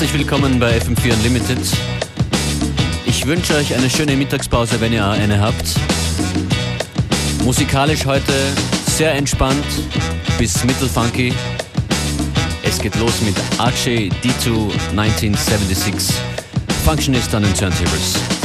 Herzlich willkommen bei FM4 Unlimited. Ich wünsche euch eine schöne Mittagspause, wenn ihr eine habt. Musikalisch heute sehr entspannt bis mittelfunky. Es geht los mit Archie D2 1976. Functionist an den Turntables.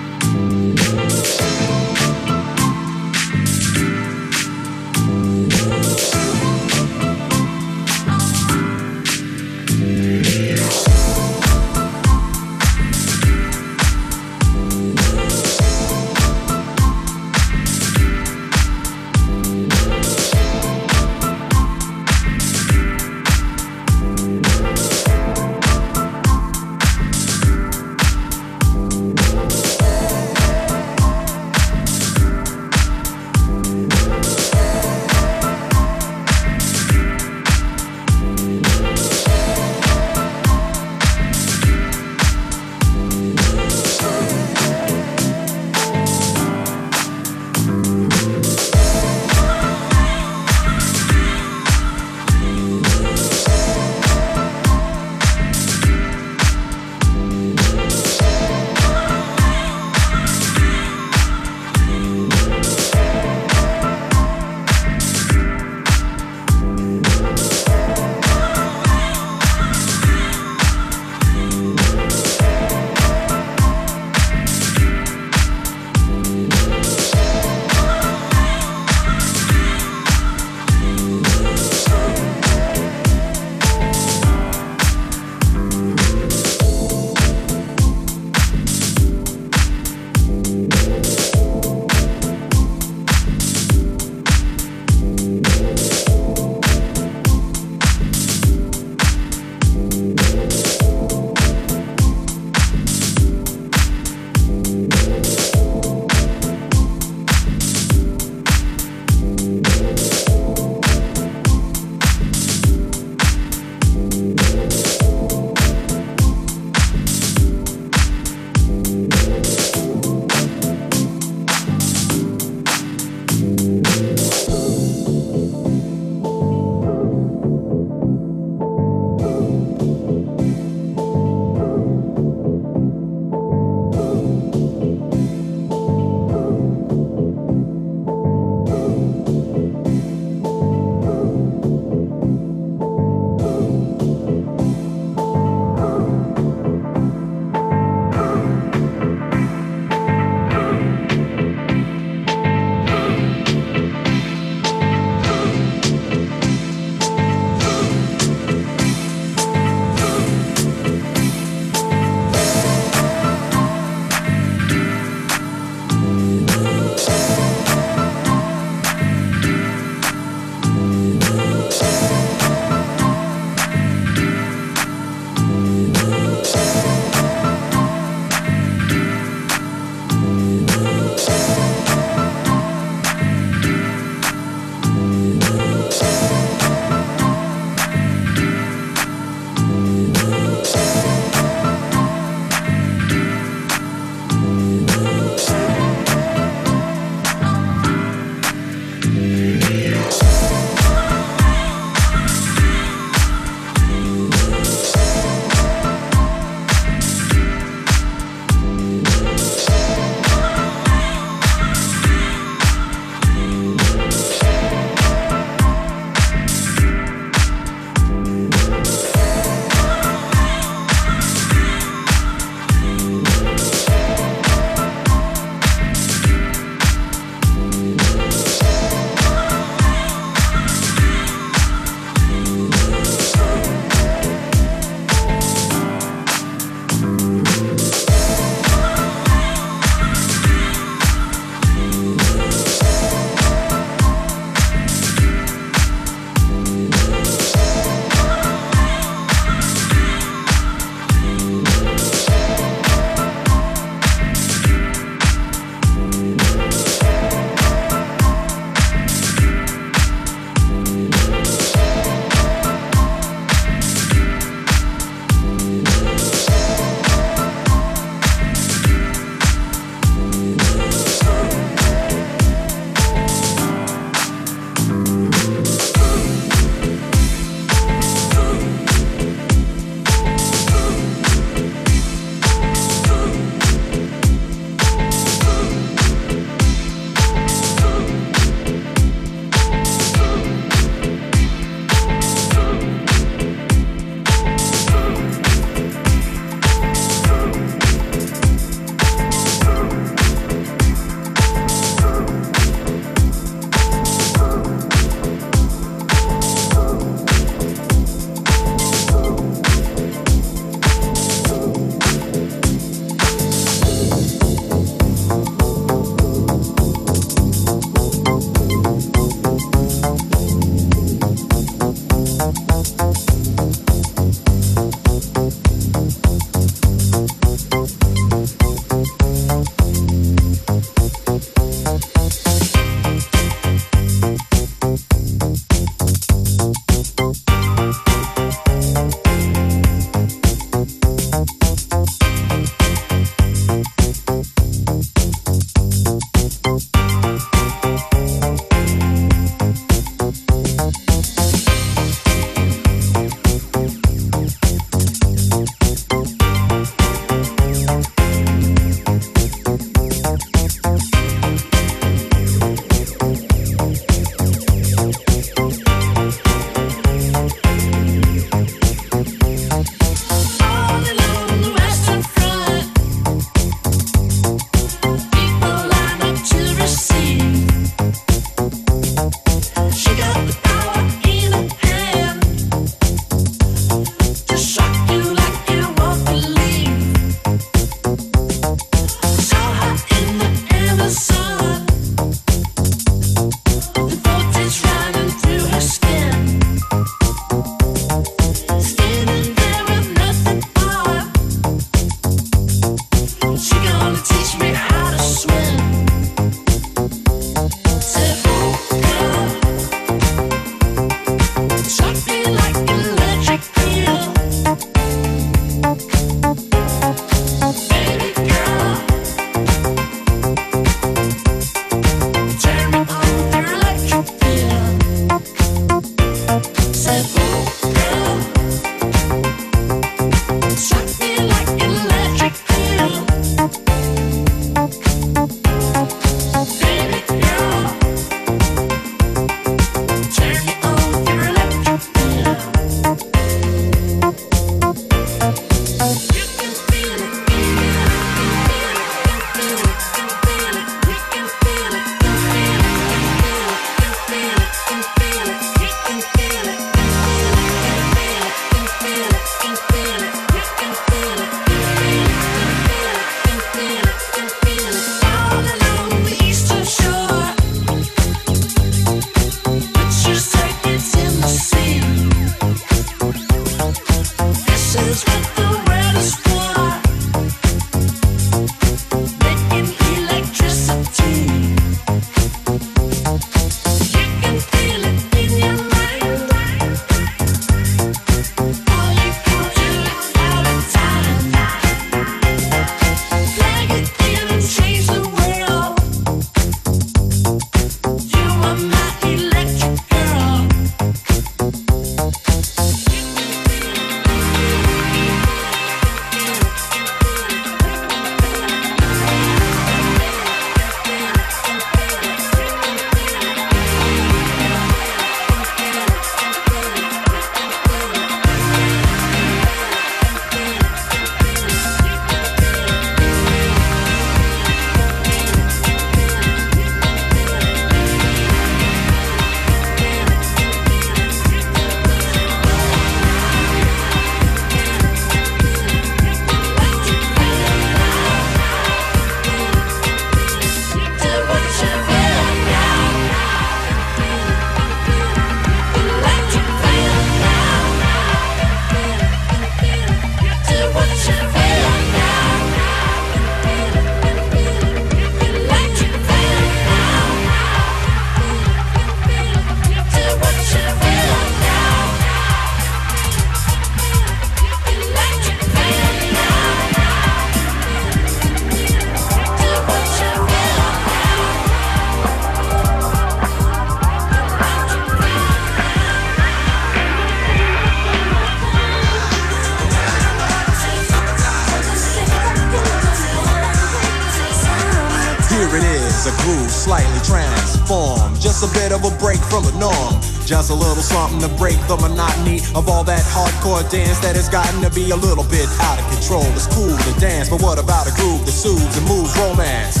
Just a bit of a break from the norm. Just a little something to break the monotony of all that hardcore dance that has gotten to be a little bit out of control. It's cool to dance, but what about a groove that soothes and moves romance?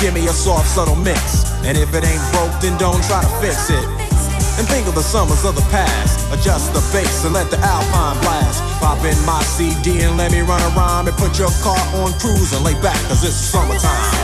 Give me a soft, subtle mix. And if it ain't broke, then don't try to fix it. And think of the summers of the past. Adjust the bass and let the alpine blast. Pop in my CD and let me run around and put your car on cruise and lay back, cause it's summertime.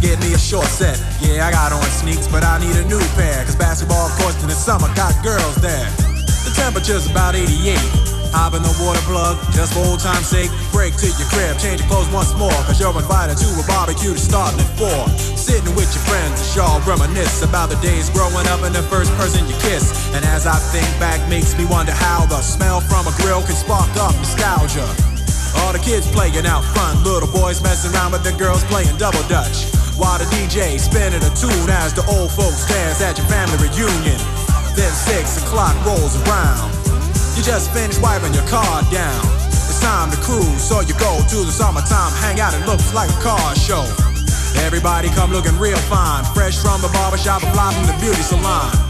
get me a short set. Yeah, I got on sneaks, but I need a new pair. Cause basketball courts in the summer got girls there. The temperature's about 88. Hop in the water plug, just for old time's sake. Break to your crib, change your clothes once more. Cause you're invited to a barbecue to start at 4. Sitting with your friends as y'all reminisce about the days growing up and the first person you kiss. And as I think back, makes me wonder how the smell from a grill can spark up nostalgia. All the kids playing out front, little boys messing around with the girls playing double dutch. While the DJ spinning a tune as the old folks dance at your family reunion. Then six o'clock rolls around. You just finished wiping your car down. It's time to cruise, so you go to the summertime hangout. It looks like a car show. Everybody come looking real fine, fresh from the barbershop fly from the beauty salon.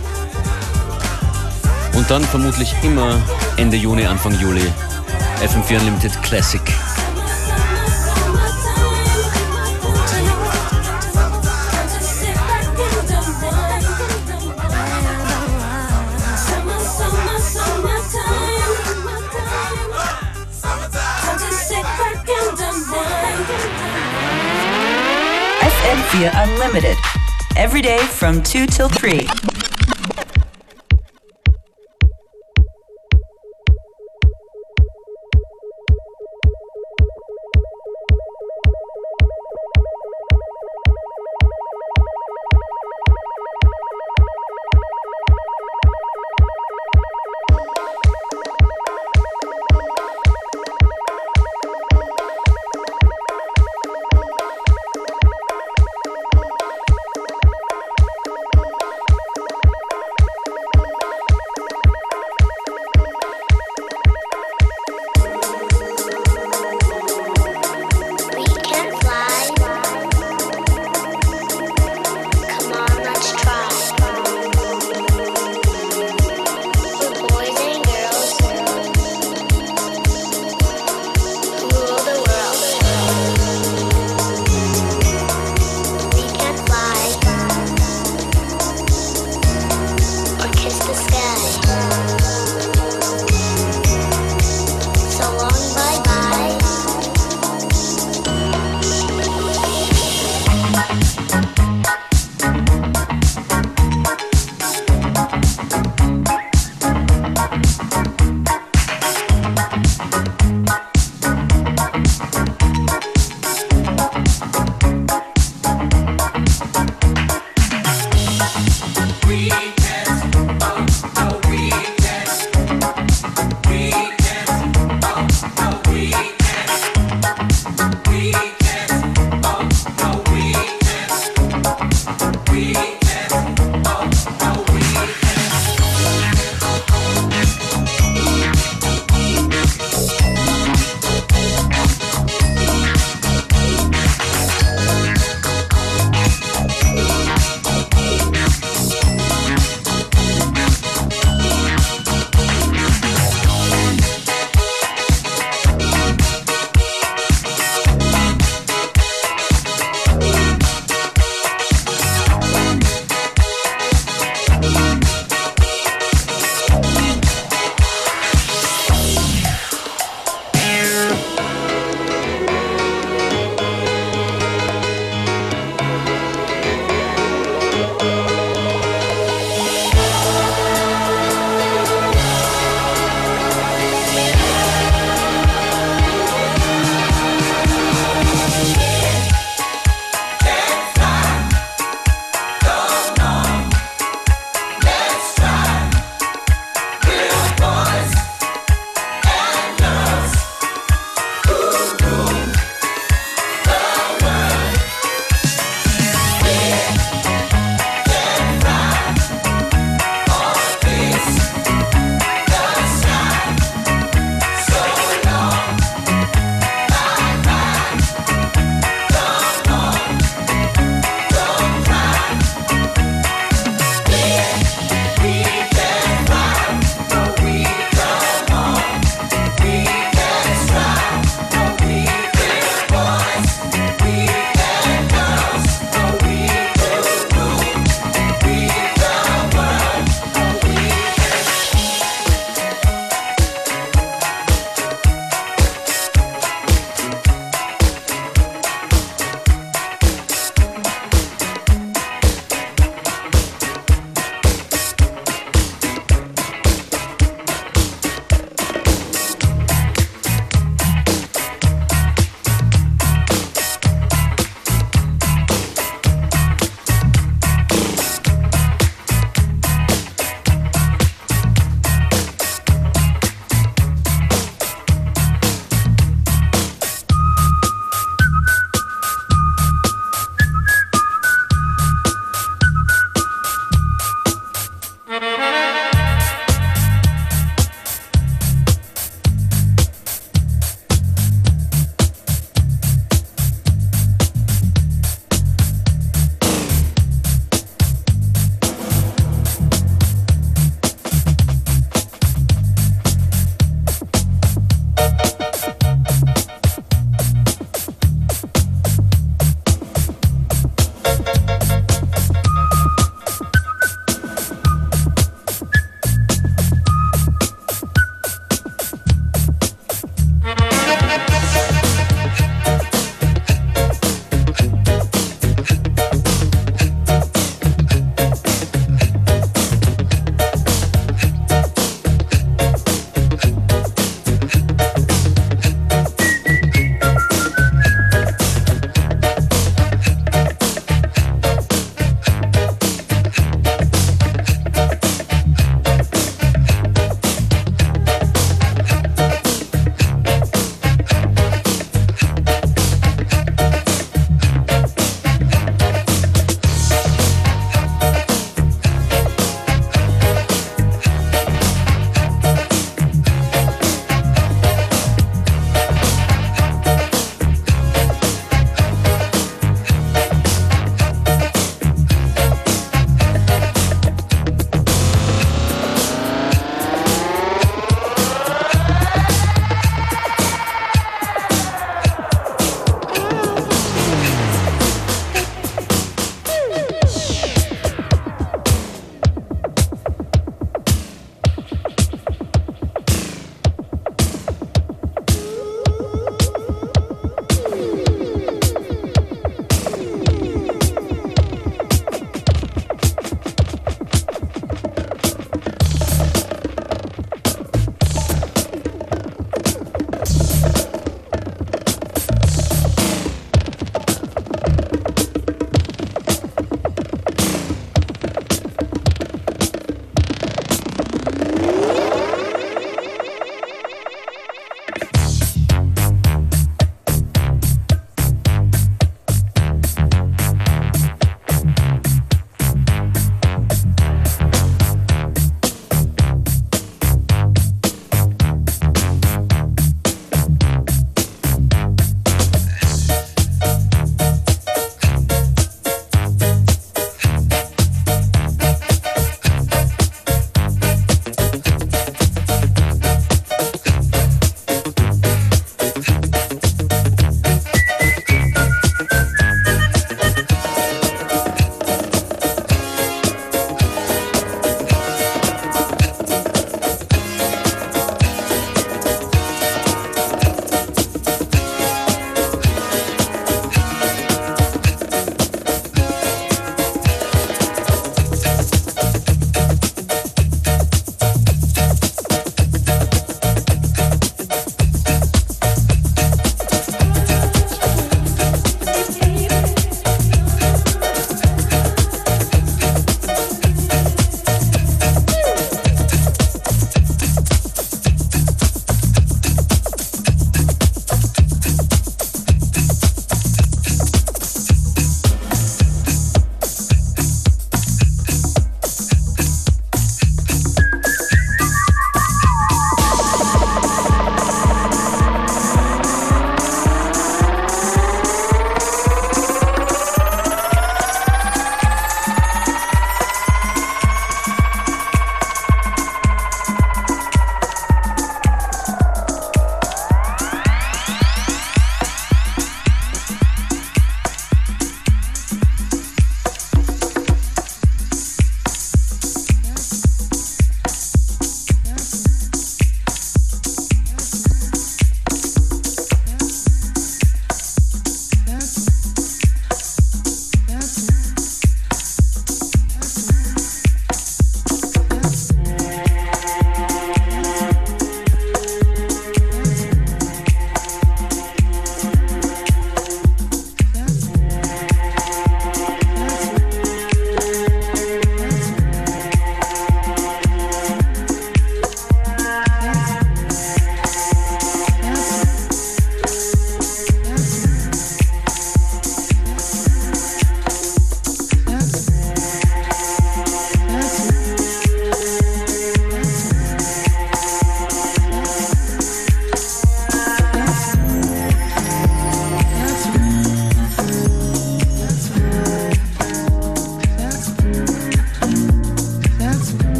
und dann vermutlich immer Ende Juni, Anfang Juli. FM4 Unlimited Classic. FM4 Unlimited. Every day from 2 till 3.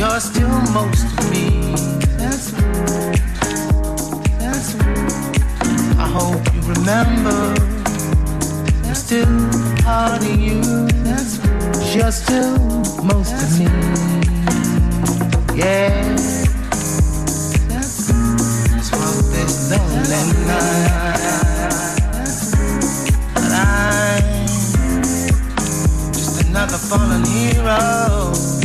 You're still most of me. I hope you remember I'm still part of you. Cause you're still most of me. Yeah. Let's walk this lonely night. Another fallen hero.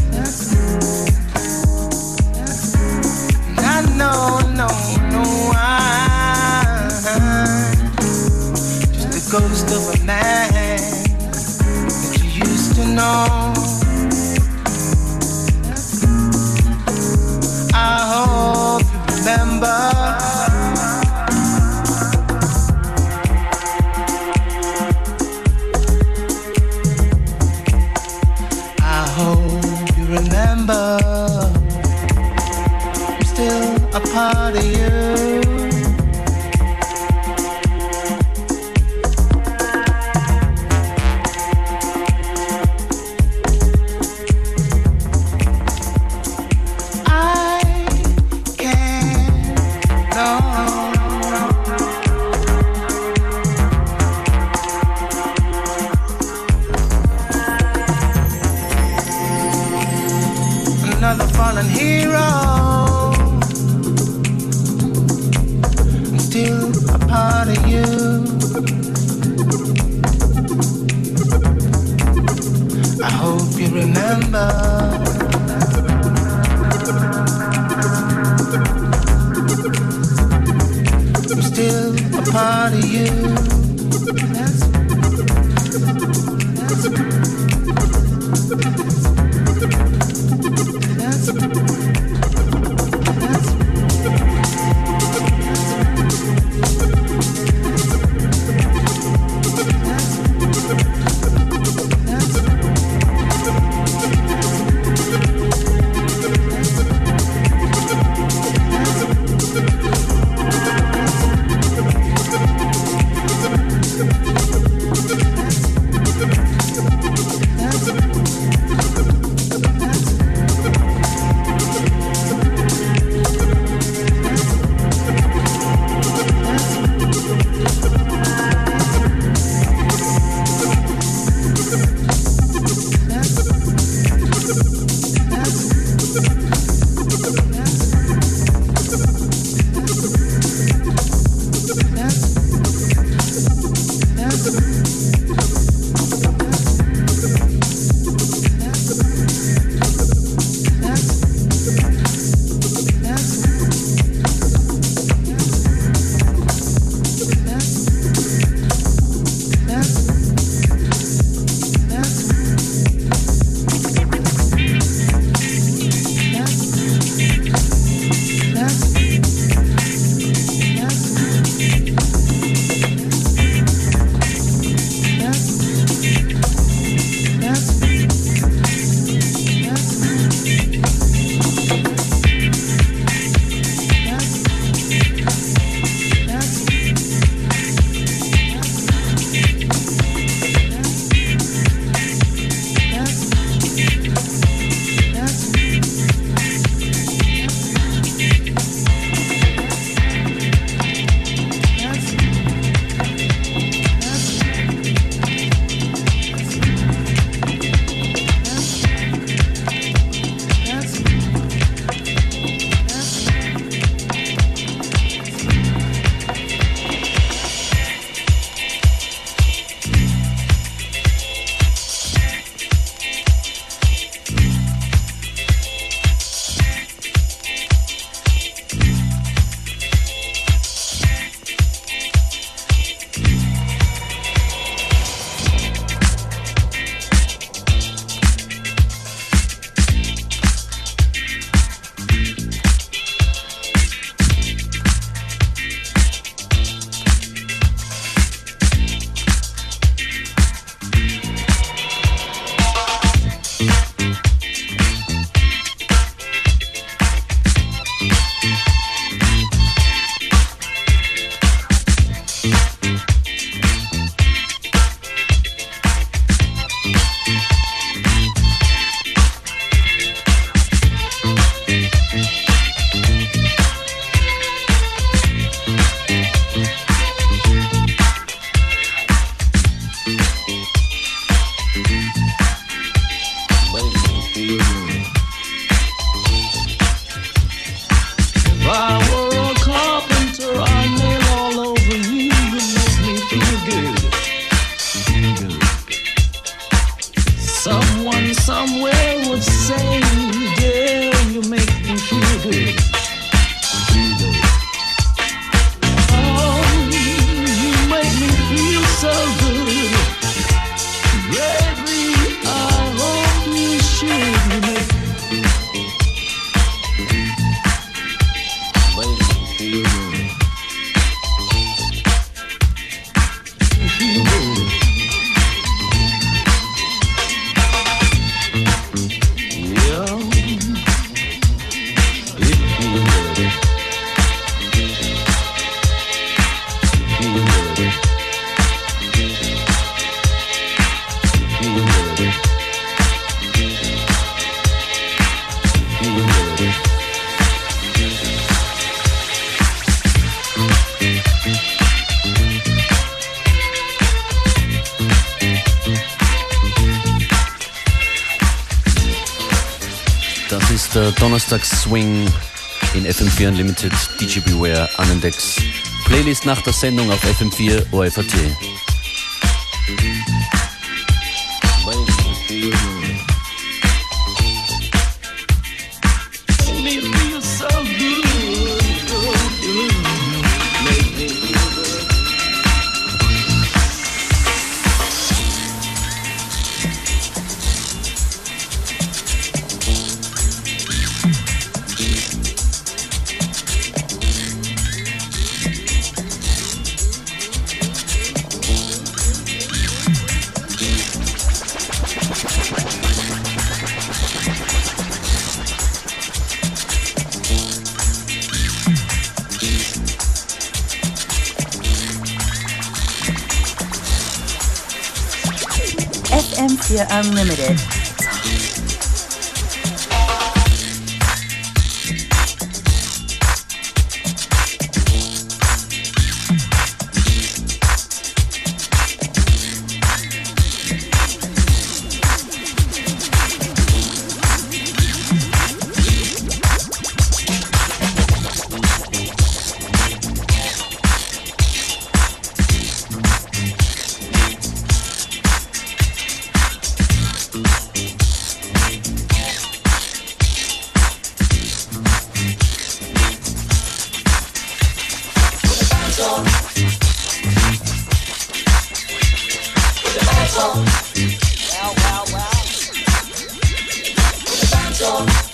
Know, no, I'm just the ghost of a man that you used to know. I hope you remember. Donnerstags-Swing in FM4 Unlimited DJ Beware an den Decks. Playlist nach der Sendung auf FM4 OFAT. love.